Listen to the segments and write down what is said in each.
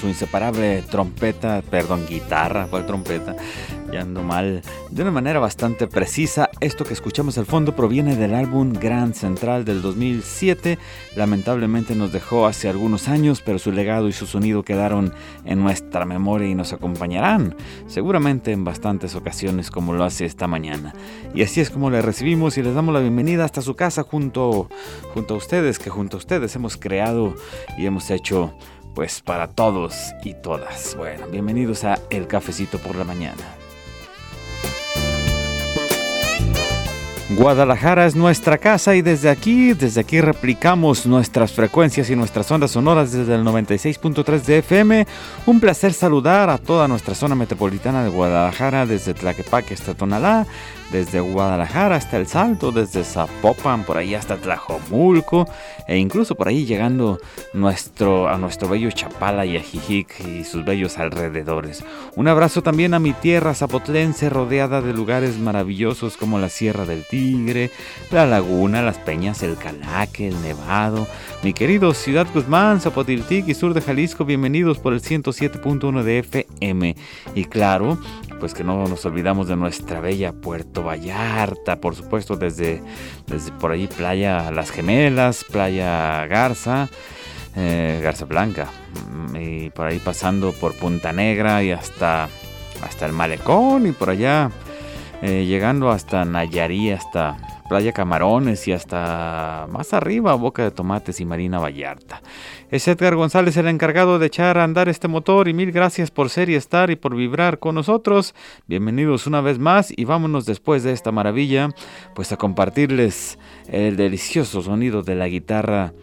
Su inseparable trompeta, perdón, guitarra, ¿cuál trompeta? Ya ando mal. De una manera bastante precisa, esto que escuchamos al fondo proviene del álbum Grand Central del 2007. Lamentablemente nos dejó hace algunos años, pero su legado y su sonido quedaron en nuestra memoria y nos acompañarán, seguramente en bastantes ocasiones como lo hace esta mañana. Y así es como le recibimos y les damos la bienvenida hasta su casa junto, junto a ustedes, que junto a ustedes hemos creado y hemos hecho pues para todos y todas. Bueno, bienvenidos a El Cafecito por la Mañana. Guadalajara es nuestra casa y desde aquí, desde aquí replicamos nuestras frecuencias y nuestras ondas sonoras desde el 96.3 de FM. Un placer saludar a toda nuestra zona metropolitana de Guadalajara, desde Tlaquepaque hasta Tonalá, desde Guadalajara hasta El Salto, desde Zapopan, por ahí hasta Tlajomulco, e incluso por ahí llegando a nuestro bello Chapala y Ajijic y sus bellos alrededores. Un abrazo también a mi tierra zapotlense, rodeada de lugares maravillosos como la Sierra del la Laguna, las Peñas, el Calaque, el Nevado. Mi querido Ciudad Guzmán, Zapotiltic y sur de Jalisco, bienvenidos por el 107.1 de FM. Y claro, pues que no nos olvidamos de nuestra bella Puerto Vallarta, por supuesto desde, desde por ahí Playa Las Gemelas, Playa Garza, eh, Garza Blanca, mm, y por ahí pasando por Punta Negra y hasta, hasta el Malecón y por allá eh, llegando hasta Nayarí, hasta Playa Camarones y hasta más arriba Boca de Tomates y Marina Vallarta. Es Edgar González el encargado de echar a andar este motor y mil gracias por ser y estar y por vibrar con nosotros. Bienvenidos una vez más y vámonos después de esta maravilla pues a compartirles el delicioso sonido de la guitarra.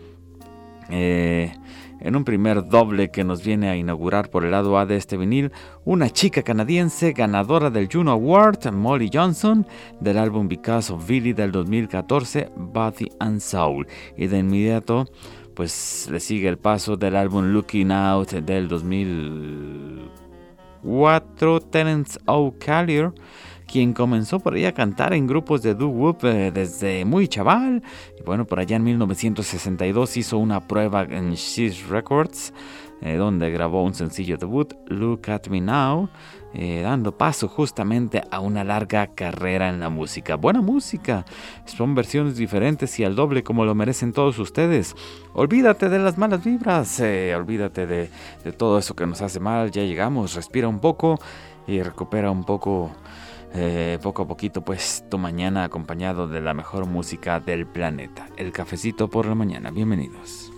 Eh, en un primer doble que nos viene a inaugurar por el lado A de este vinil, una chica canadiense ganadora del Juno Award, Molly Johnson, del álbum Because of Billy del 2014, Body and Soul. Y de inmediato, pues le sigue el paso del álbum Looking Out del 2000 2004, Terence O'Callaghan quien comenzó por ahí a cantar en grupos de doo-wop eh, desde muy chaval. Y bueno, por allá en 1962 hizo una prueba en She's Records, eh, donde grabó un sencillo debut, Look at Me Now. Eh, dando paso justamente a una larga carrera en la música. Buena música, son versiones diferentes y al doble como lo merecen todos ustedes. Olvídate de las malas vibras, olvídate de, de todo eso que nos hace mal, ya llegamos, respira un poco y recupera un poco eh, poco a poquito pues tu mañana acompañado de la mejor música del planeta. El cafecito por la mañana. Bienvenidos.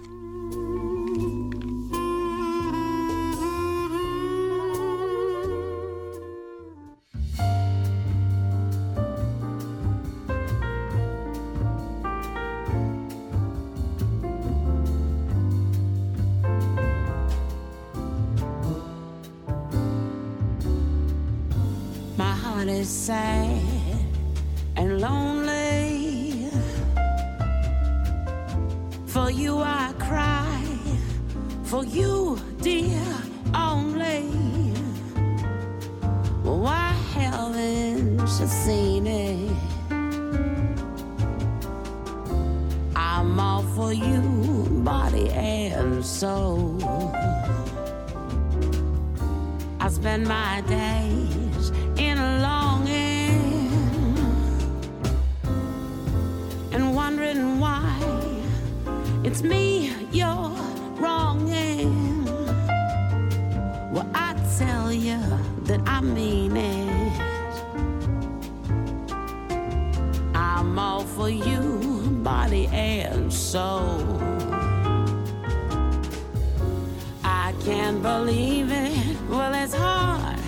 Can't believe it. Well, it's hard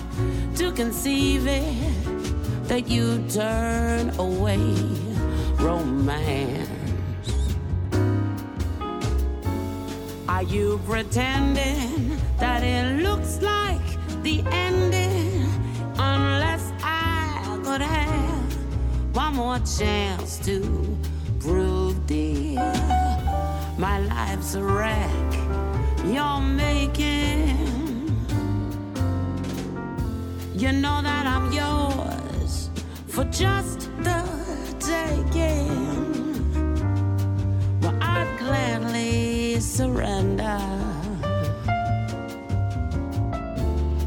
to conceive it that you turn away romance. Are you pretending that it looks like the ending? Unless I could have one more chance to prove, dear, my life's a wreck you're making. You know that I'm yours for just the taking. Well, I'd gladly surrender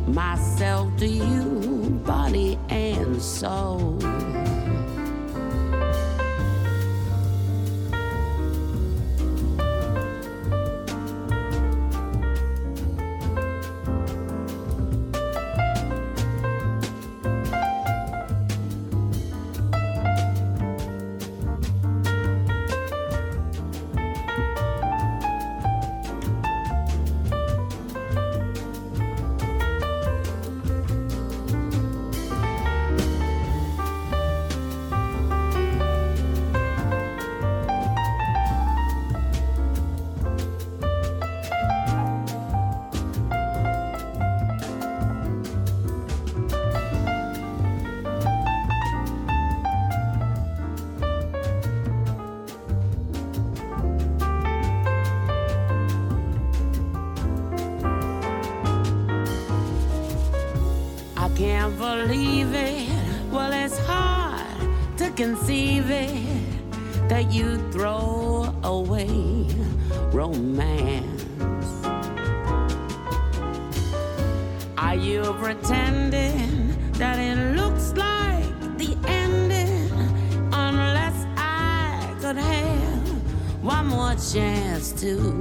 myself to you, body and soul. Believe it. Well, it's hard to conceive it that you throw away romance. Are you pretending that it looks like the ending? Unless I could have one more chance to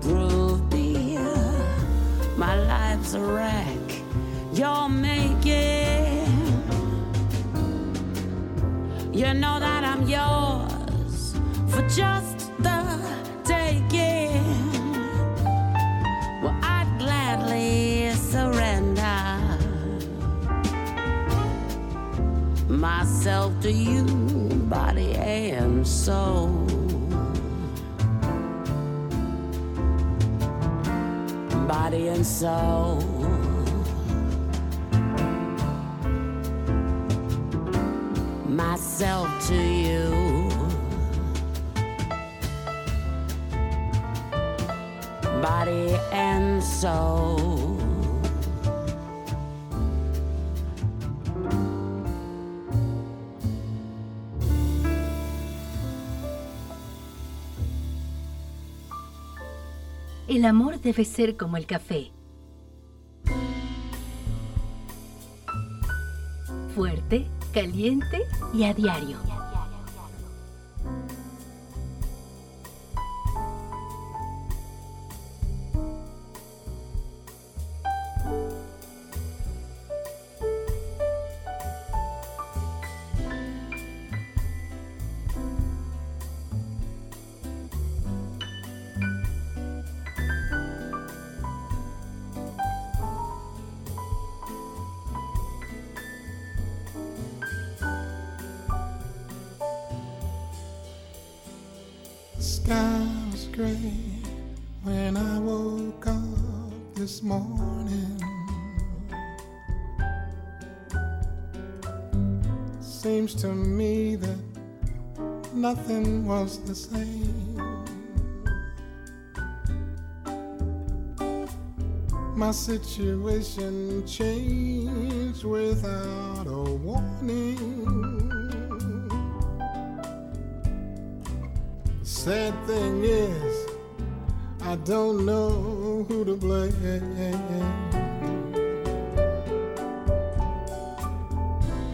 prove, dear, my life's a wreck you're making. You know that I'm yours for just the taking. Well, I'd gladly surrender myself to you, body and soul. Body and soul. to you. Body and soul. El amor debe ser como el café. Fuerte, caliente y a diario. when I woke up this morning. Seems to me that nothing was the same. My situation changed without a warning. Sad thing is, I don't know who to blame.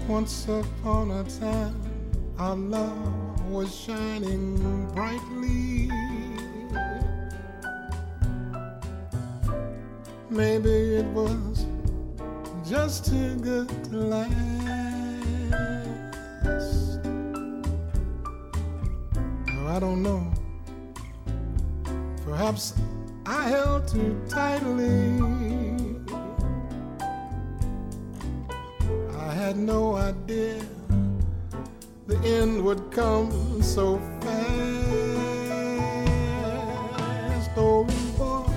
Once upon a time, our love was shining brightly. Maybe it was just too good to last. I held too tightly. I had no idea the end would come so fast. Oh, boy,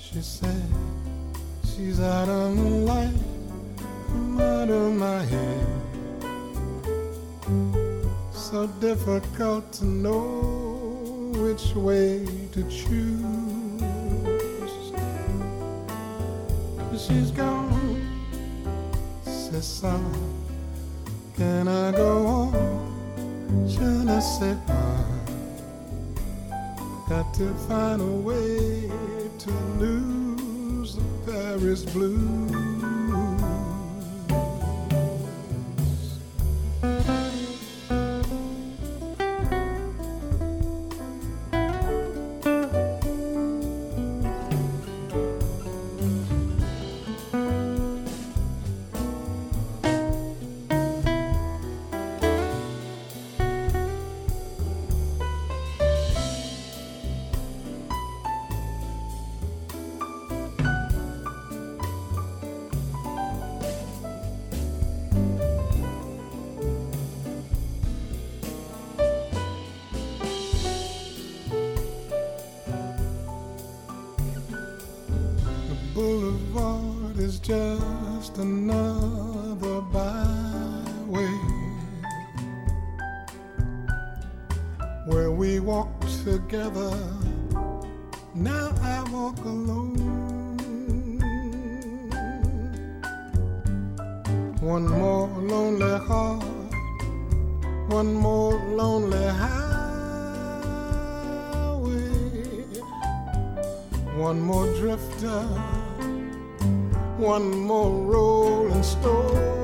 she said, she's out of my life, I'm out of my head. So difficult to know which way to choose. She's gone, says some. Can I go on? Je ne sais pas. Got to find a way to lose the Paris blues. one more lonely highway, one more drifter, one more rolling stone.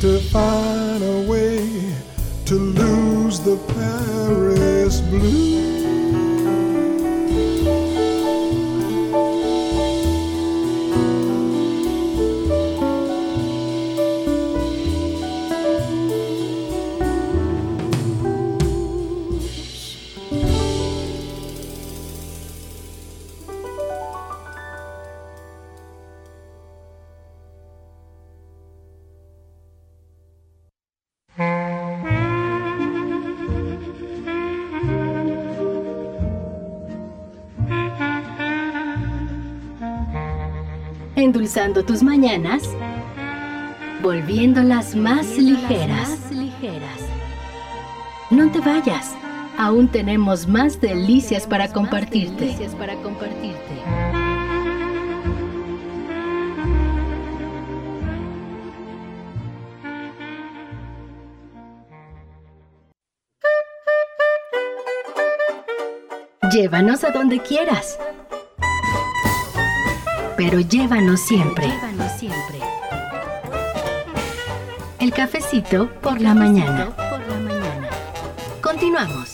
to find a way to lose the Paris blues. Tus mañanas, volviéndolas más ligeras. No te vayas, aún tenemos más delicias para compartirte. Llévanos a donde quieras pero llévanos siempre. siempre. El cafecito por la mañana. Por la mañana. Continuamos.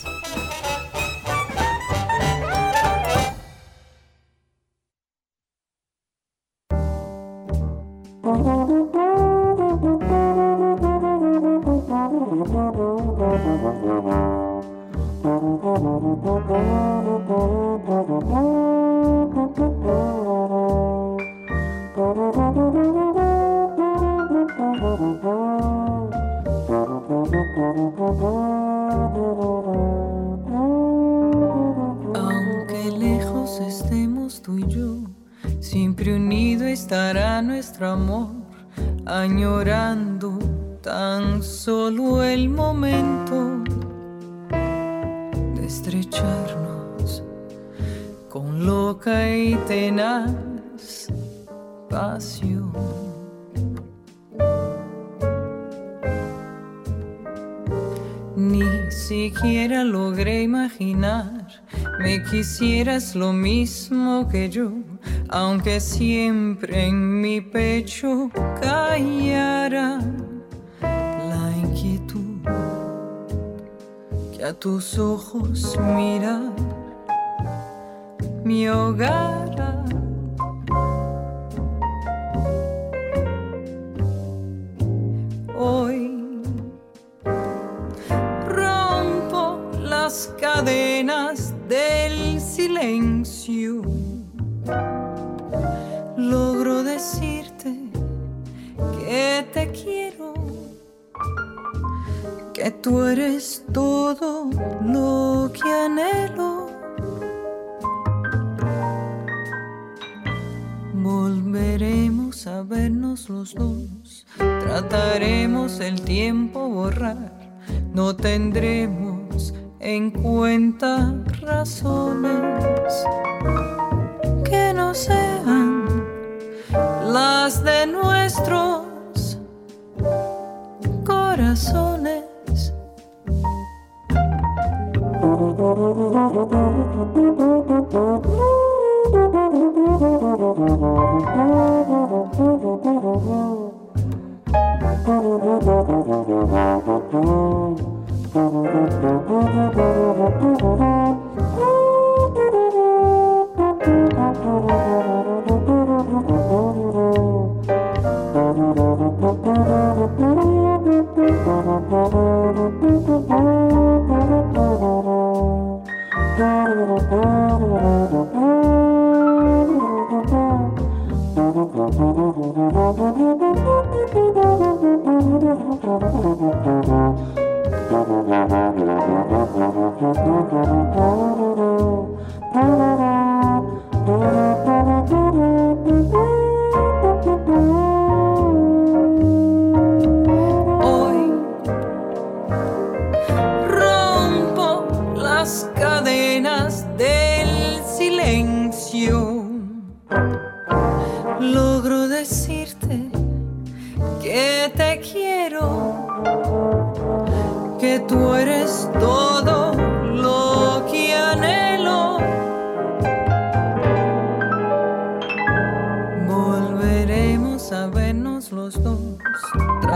Quisieras lo mismo que yo, aunque siempre en mi pecho callara la inquietud que a tus ojos mirar mi hogar. Silencio. Logro decirte que te quiero, que tú eres todo lo que anhelo. Volveremos a vernos los dos, trataremos el tiempo borrar, no tendremos en cuenta razones que no sean las de nuestros corazones. Logro decirte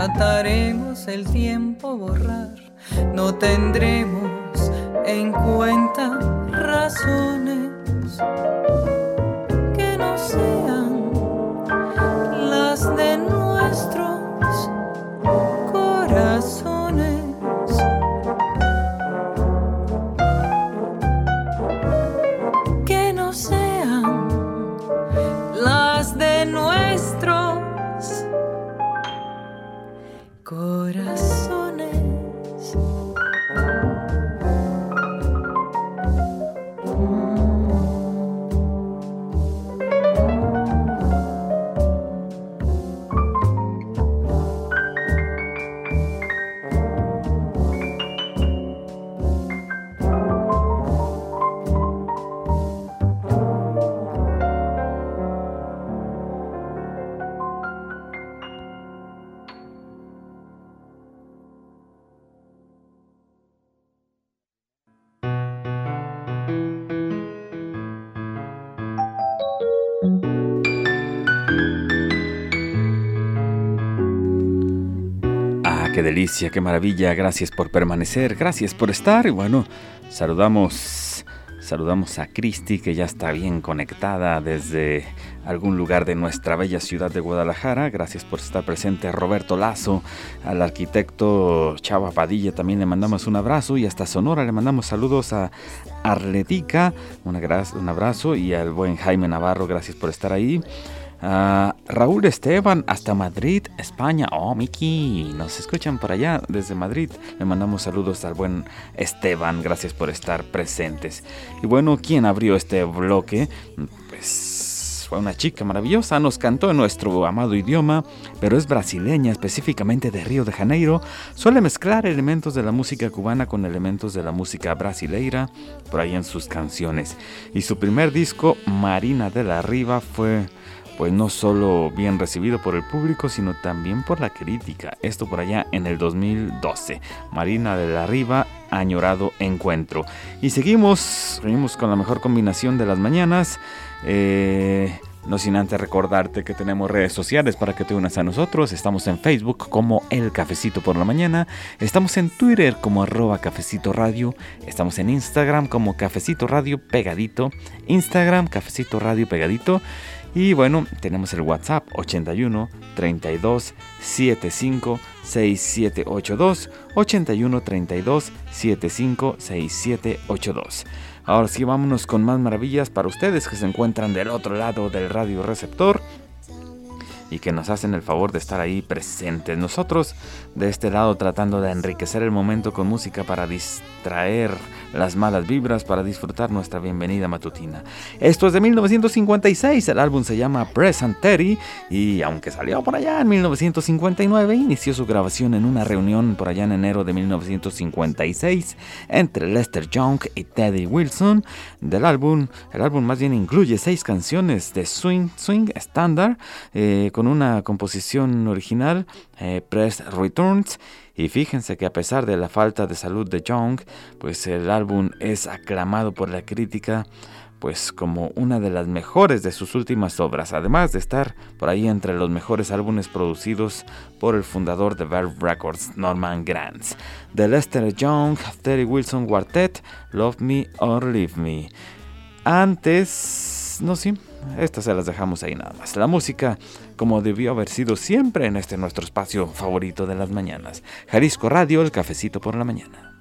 trataremos el tiempo borrar, no tendremos en qué delicia, qué maravilla. Gracias por permanecer, gracias por estar. Y bueno, saludamos, saludamos a Cristi que ya está bien conectada desde algún lugar de nuestra bella ciudad de Guadalajara. Gracias por estar presente Roberto Lazo, al arquitecto Chava Padilla también le mandamos un abrazo y hasta Sonora le mandamos saludos a Arletica, un abrazo y al buen Jaime Navarro, gracias por estar ahí. Ah, Raúl Esteban, hasta Madrid, España. Oh, Miki, nos escuchan por allá desde Madrid. Le mandamos saludos al buen Esteban, gracias por estar presentes. Y bueno, ¿quién abrió este bloque? Pues fue una chica maravillosa, nos cantó en nuestro amado idioma, pero es brasileña, específicamente de Río de Janeiro. Suele mezclar elementos de la música cubana con elementos de la música brasileira por ahí en sus canciones. Y su primer disco, Marina de la Riva, fue pues no solo bien recibido por el público, sino también por la crítica. Esto por allá en el 2012. Marina de la Riva, añorado encuentro. Y seguimos, seguimos con la mejor combinación de las mañanas. Eh, no sin antes recordarte que tenemos redes sociales para que te unas a nosotros. Estamos en Facebook como El Cafecito por la Mañana. Estamos en Twitter como arroba Cafecito Radio. Estamos en Instagram como Cafecito Radio Pegadito. Instagram Cafecito Radio Pegadito. Y bueno, tenemos el WhatsApp 81 32 75 6782 81 32 75 6782. Ahora sí, vámonos con más maravillas para ustedes que se encuentran del otro lado del radio receptor y que nos hacen el favor de estar ahí presentes. Nosotros de este lado tratando de enriquecer el momento con música para distraer las malas vibras, para disfrutar nuestra bienvenida matutina. Esto es de 1956, el álbum se llama Present Teddy y aunque salió por allá en 1959, inició su grabación en una reunión por allá en enero de 1956 entre Lester Young y Teddy Wilson del álbum. El álbum más bien incluye seis canciones de swing, swing estándar eh, con una composición original, eh, Press Returns. Y fíjense que a pesar de la falta de salud de Young, pues el álbum es aclamado por la crítica pues como una de las mejores de sus últimas obras, además de estar por ahí entre los mejores álbumes producidos por el fundador de Verve Records, Norman Granz. The Lester Young, Terry Wilson Quartet, Love Me or Leave Me. Antes, no sí, estas se las dejamos ahí nada más. La música, como debió haber sido siempre en este nuestro espacio favorito de las mañanas. Jalisco Radio, el cafecito por la mañana.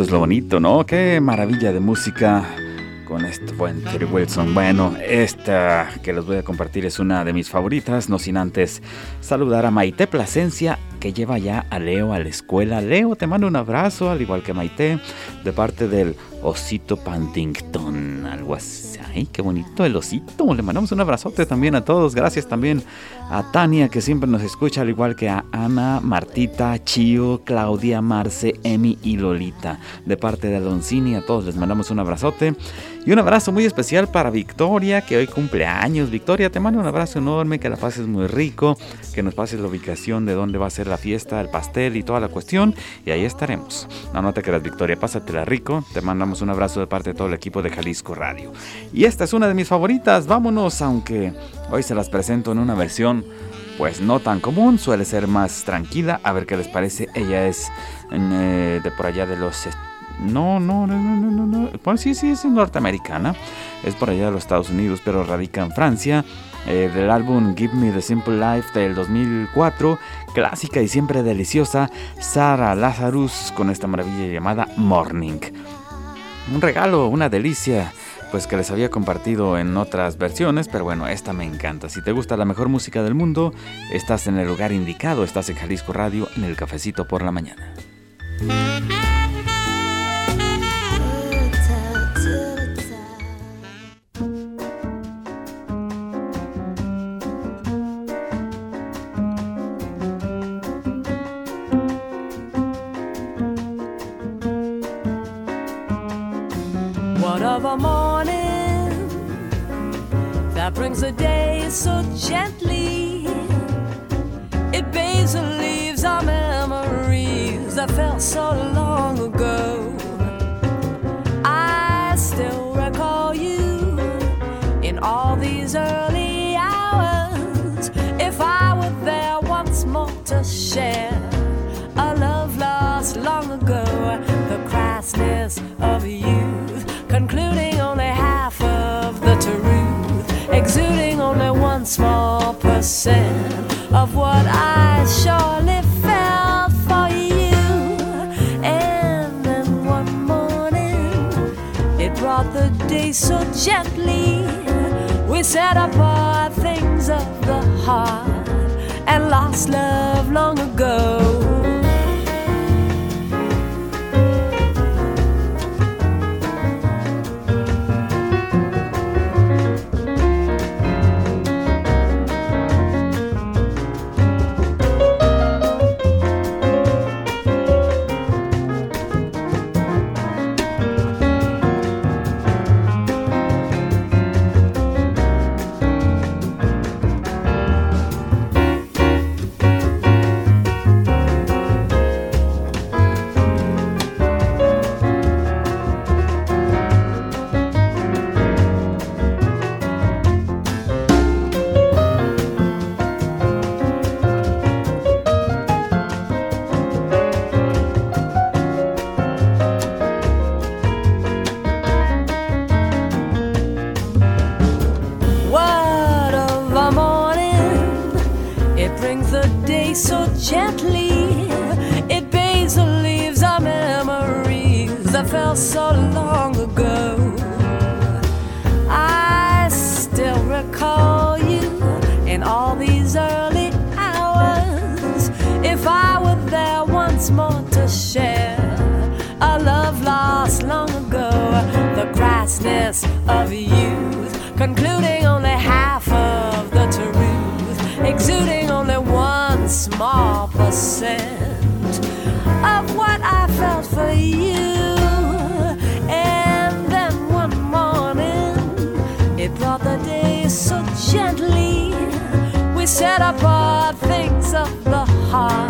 Bonito es lo bonito, ¿no? Qué maravilla de música con este buen Terry Wilson. Bueno, esta que les voy a compartir es una de mis favoritas, no sin antes saludar a Maite Plasencia, que lleva ya a Leo a la escuela. Leo, te mando un abrazo, al igual que Maite, de parte del Osito Pantington, algo así. Ay, qué bonito el osito. Le mandamos un abrazote también a todos. Gracias también a Tania, que siempre nos escucha, al igual que a Ana, Martita, Chio, Claudia, Marce, Emi y Lolita. De parte de Doncini, a todos les mandamos un abrazote. Y un abrazo muy especial para Victoria, que hoy cumple años. Victoria, te mando un abrazo enorme, que la pases muy rico, que nos pases la ubicación de dónde va a ser la fiesta, el pastel y toda la cuestión. Y ahí estaremos. No, no te quedas, Victoria, pásatela rico. Te mandamos un abrazo de parte de todo el equipo de Jalisco Radio. Y esta es una de mis favoritas. Vámonos, aunque hoy se las presento en una versión pues no tan común, suele ser más tranquila. A ver qué les parece. Ella es eh, de por allá de los... No, no, no, no, no, no. Pues sí, sí, es norteamericana. Es por allá de los Estados Unidos, pero radica en Francia. Eh, del álbum Give Me the Simple Life del 2004, clásica y siempre deliciosa, Sara Lazarus con esta maravilla llamada Morning. Un regalo, una delicia pues que les había compartido en otras versiones, pero bueno, esta me encanta. Si te gusta la mejor música del mundo, estás en el lugar indicado, estás en Jalisco Radio, en el cafecito por la mañana. So gently? It bathes and leaves our memories that felt so long set apart things of the heart and lost love long ago. Felt so long ago. I still recall you in all these early hours. If I were there once more to share a love lost long ago, the crassness of youth, concluding only half of the truth, exuding only one small percent of what I felt for you. Gently. We set apart things of the heart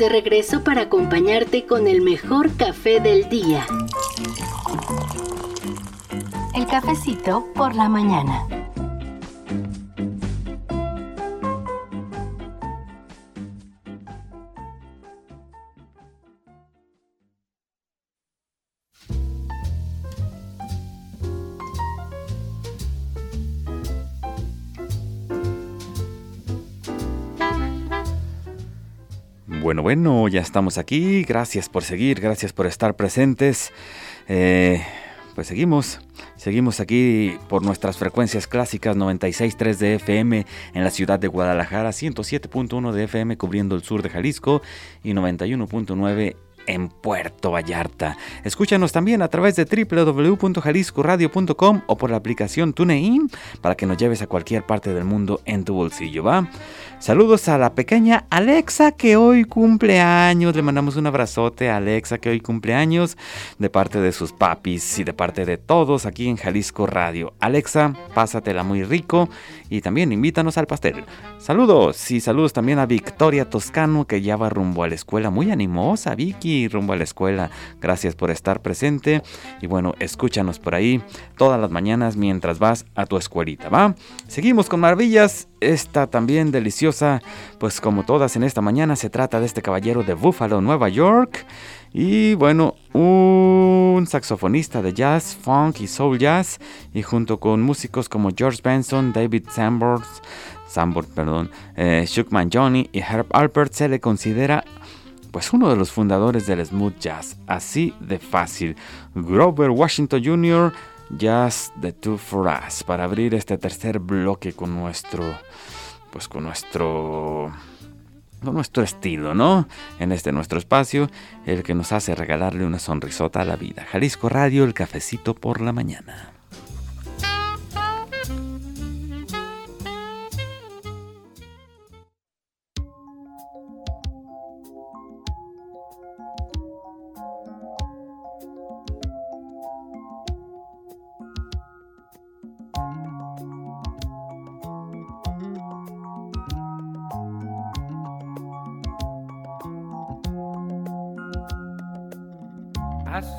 De regreso para acompañarte con el mejor café del día. El cafecito por la mañana. Bueno, ya estamos aquí. Gracias por seguir, gracias por estar presentes. Eh, pues seguimos, seguimos aquí por nuestras frecuencias clásicas 96.3 de FM en la ciudad de Guadalajara, 107.1 de FM cubriendo el sur de Jalisco y 91.9 en Puerto Vallarta. Escúchanos también a través de www.jaliscoradio.com o por la aplicación TuneIn para que nos lleves a cualquier parte del mundo en tu bolsillo, ¿va? Saludos a la pequeña Alexa que hoy cumple años. Le mandamos un abrazote a Alexa que hoy cumple años de parte de sus papis y de parte de todos aquí en Jalisco Radio. Alexa, pásatela muy rico y también invítanos al pastel. Saludos y saludos también a Victoria Toscano que ya va rumbo a la escuela. Muy animosa, Vicky, rumbo a la escuela. Gracias por estar presente y bueno, escúchanos por ahí todas las mañanas mientras vas a tu escuelita, ¿va? Seguimos con maravillas. Esta también deliciosa, pues como todas en esta mañana, se trata de este caballero de Buffalo, Nueva York. Y bueno, un saxofonista de jazz, funk y soul jazz. Y junto con músicos como George Benson, David Sanborn, Sanborn perdón, eh, Shookman Johnny y Herb Alpert, se le considera pues uno de los fundadores del smooth jazz. Así de fácil. Grover Washington Jr., Jazz the Two for Us. Para abrir este tercer bloque con nuestro. Pues con nuestro nuestro estilo, ¿no? En este nuestro espacio, el que nos hace regalarle una sonrisota a la vida. Jalisco Radio, el cafecito por la mañana.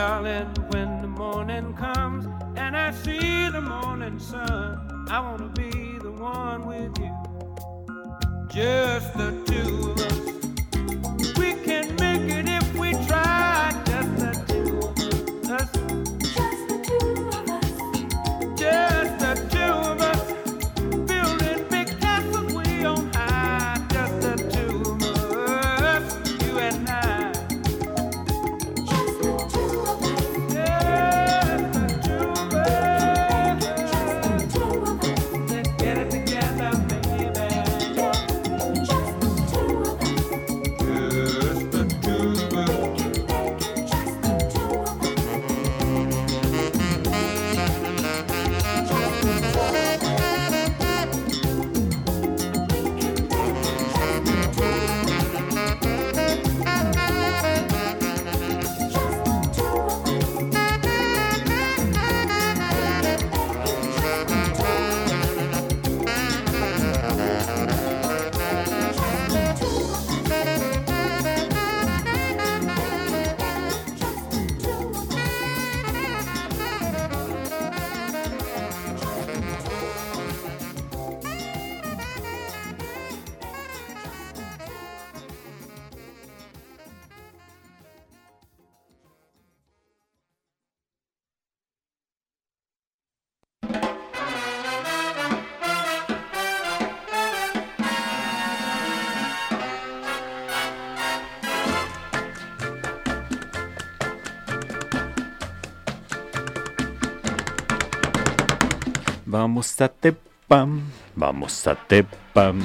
darling, when the morning comes and I see the morning sun, I wanna be the one with you. Just the Vamos a Tepam, vamos a Tepam.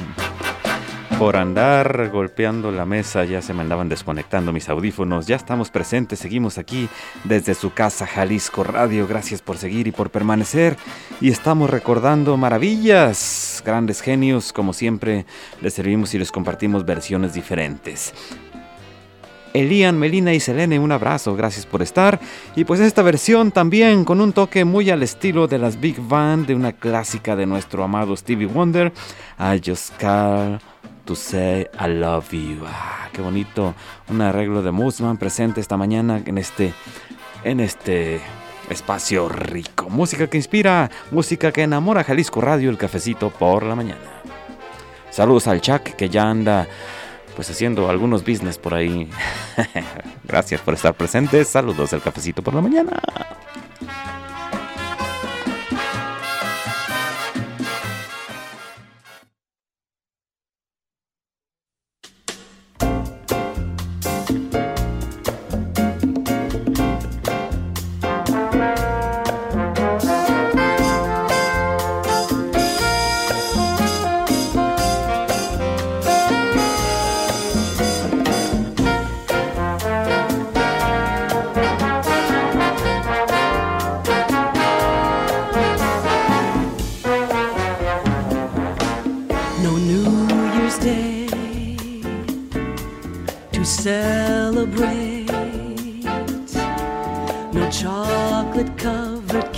Por andar golpeando la mesa ya se me andaban desconectando mis audífonos. Ya estamos presentes, seguimos aquí desde su casa Jalisco Radio. Gracias por seguir y por permanecer. Y estamos recordando maravillas, grandes genios. Como siempre, les servimos y les compartimos versiones diferentes. Elian, Melina y Selene, un abrazo, gracias por estar. Y pues esta versión también con un toque muy al estilo de las Big Band de una clásica de nuestro amado Stevie Wonder, I Just Call to Say I Love You. Ah, qué bonito, un arreglo de Musman presente esta mañana en este, en este espacio rico. Música que inspira, música que enamora Jalisco Radio, el cafecito por la mañana. Saludos al Chuck que ya anda pues haciendo algunos business por ahí. Gracias por estar presentes. Saludos del cafecito por la mañana.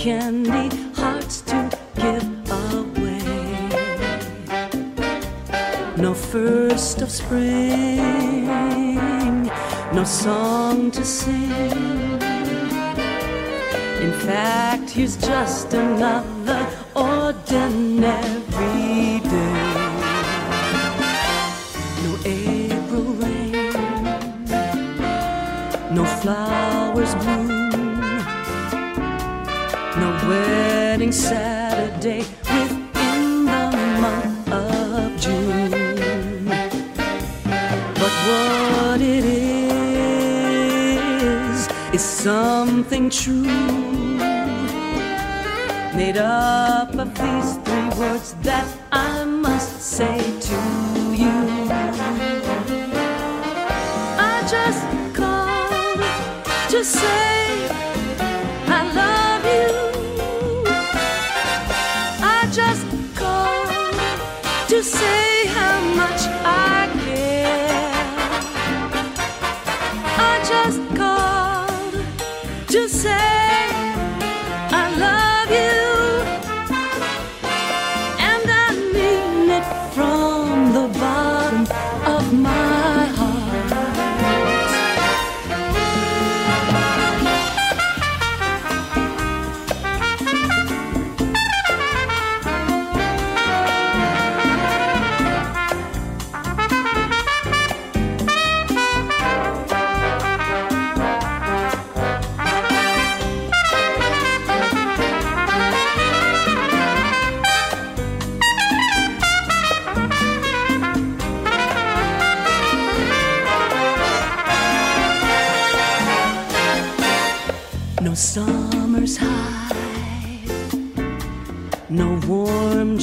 Candy hearts to give away. No first of spring, no song to sing. In fact, he's just another ordinary Saturday within the month of June. But what it is, is something true made up of these three words that I must say to you. I just called to say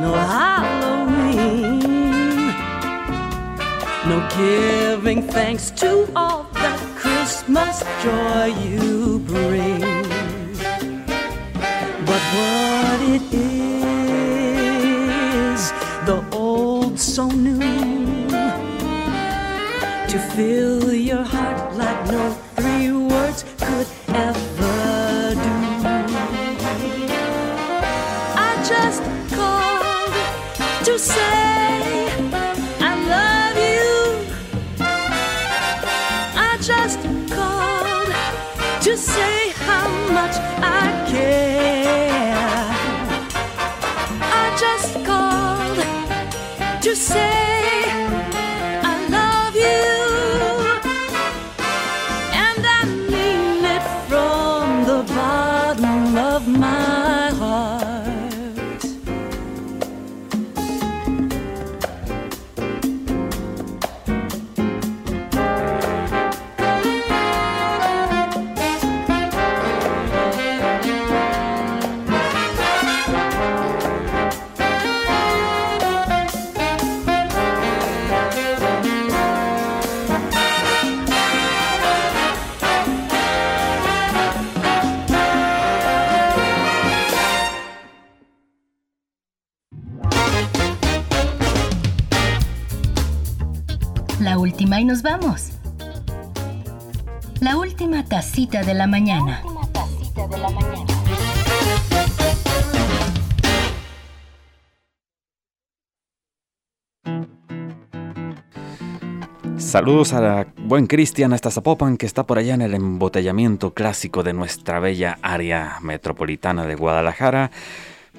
no Halloween, no giving thanks to all that Christmas joy you bring. But what it is, the old so new to fill your heart like no La última y nos vamos. La última tacita de la mañana. Saludos a la buen Cristian hasta Zapopan que está por allá en el embotellamiento clásico de nuestra bella área metropolitana de Guadalajara.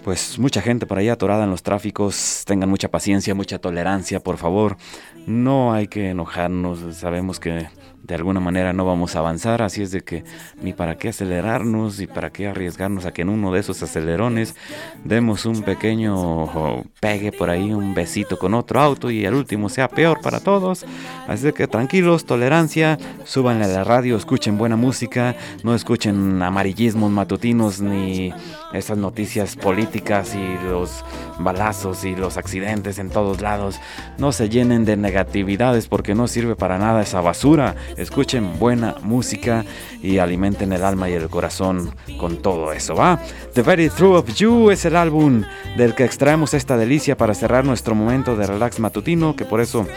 Pues mucha gente por allá atorada en los tráficos, tengan mucha paciencia, mucha tolerancia, por favor. No hay que enojarnos, sabemos que de alguna manera no vamos a avanzar, así es de que ni para qué acelerarnos y para qué arriesgarnos a que en uno de esos acelerones demos un pequeño pegue por ahí, un besito con otro auto y el último sea peor para todos. Así que tranquilos, tolerancia, súbanle a la radio, escuchen buena música, no escuchen amarillismos matutinos ni esas noticias políticas y los balazos y los accidentes en todos lados. No se llenen de negatividades porque no sirve para nada esa basura. Escuchen buena música y alimenten el alma y el corazón con todo eso, ¿va? The Very True of You es el álbum del que extraemos esta delicia para cerrar nuestro momento de relax matutino, que por eso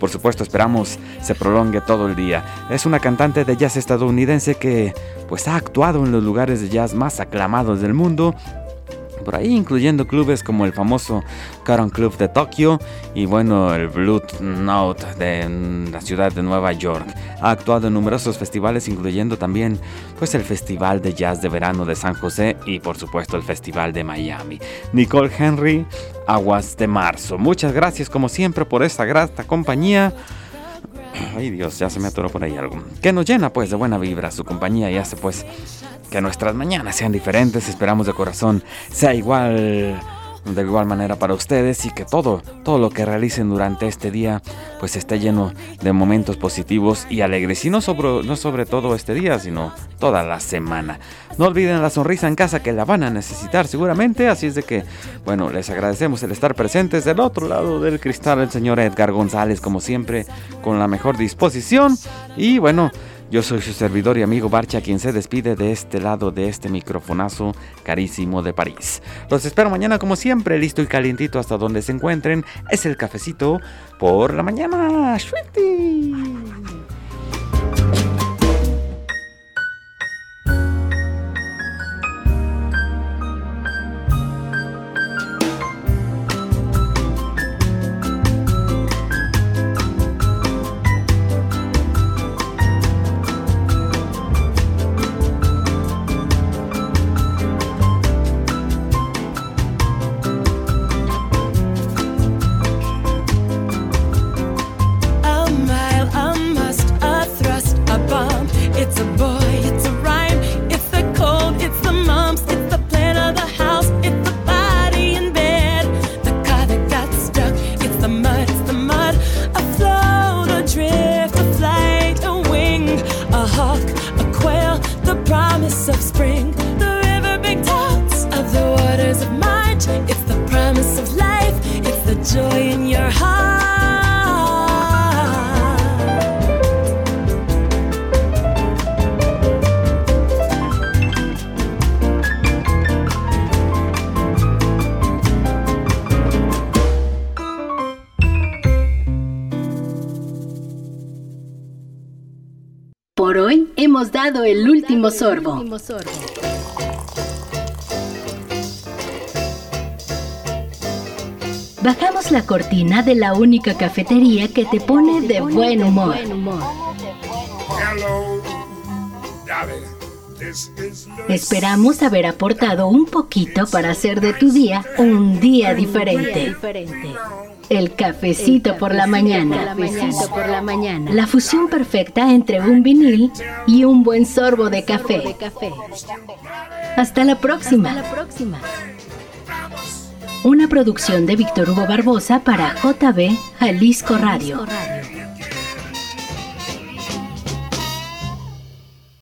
por supuesto esperamos se prolongue todo el día. Es una cantante de jazz estadounidense que pues ha actuado en los lugares de jazz más aclamados del mundo. Por ahí incluyendo clubes como el famoso Caron Club de Tokio y bueno el Blue Note de la ciudad de Nueva York. Ha actuado en numerosos festivales incluyendo también pues el Festival de Jazz de Verano de San José y por supuesto el Festival de Miami. Nicole Henry, Aguas de Marzo. Muchas gracias como siempre por esta grata compañía. Ay Dios, ya se me atoró por ahí algo. Que nos llena pues de buena vibra su compañía y hace pues que nuestras mañanas sean diferentes. Esperamos de corazón sea igual de igual manera para ustedes y que todo, todo lo que realicen durante este día pues esté lleno de momentos positivos y alegres. Y no sobre, no sobre todo este día, sino toda la semana. No olviden la sonrisa en casa que la van a necesitar seguramente, así es de que, bueno, les agradecemos el estar presentes del otro lado del cristal, el señor Edgar González, como siempre, con la mejor disposición. Y bueno, yo soy su servidor y amigo Barcha, quien se despide de este lado de este microfonazo carísimo de París. Los espero mañana como siempre, listo y calientito hasta donde se encuentren. Es el cafecito por la mañana. ¡Sweetie! Último sorbo. Bajamos la cortina de la única cafetería que te pone de buen humor. Esperamos haber aportado un poquito para hacer de tu día un día diferente. El cafecito por la mañana. por la mañana. La fusión perfecta entre un vinil y un buen sorbo de café. Hasta la próxima. Hasta la próxima. Una producción de Víctor Hugo Barbosa para JB Jalisco Radio.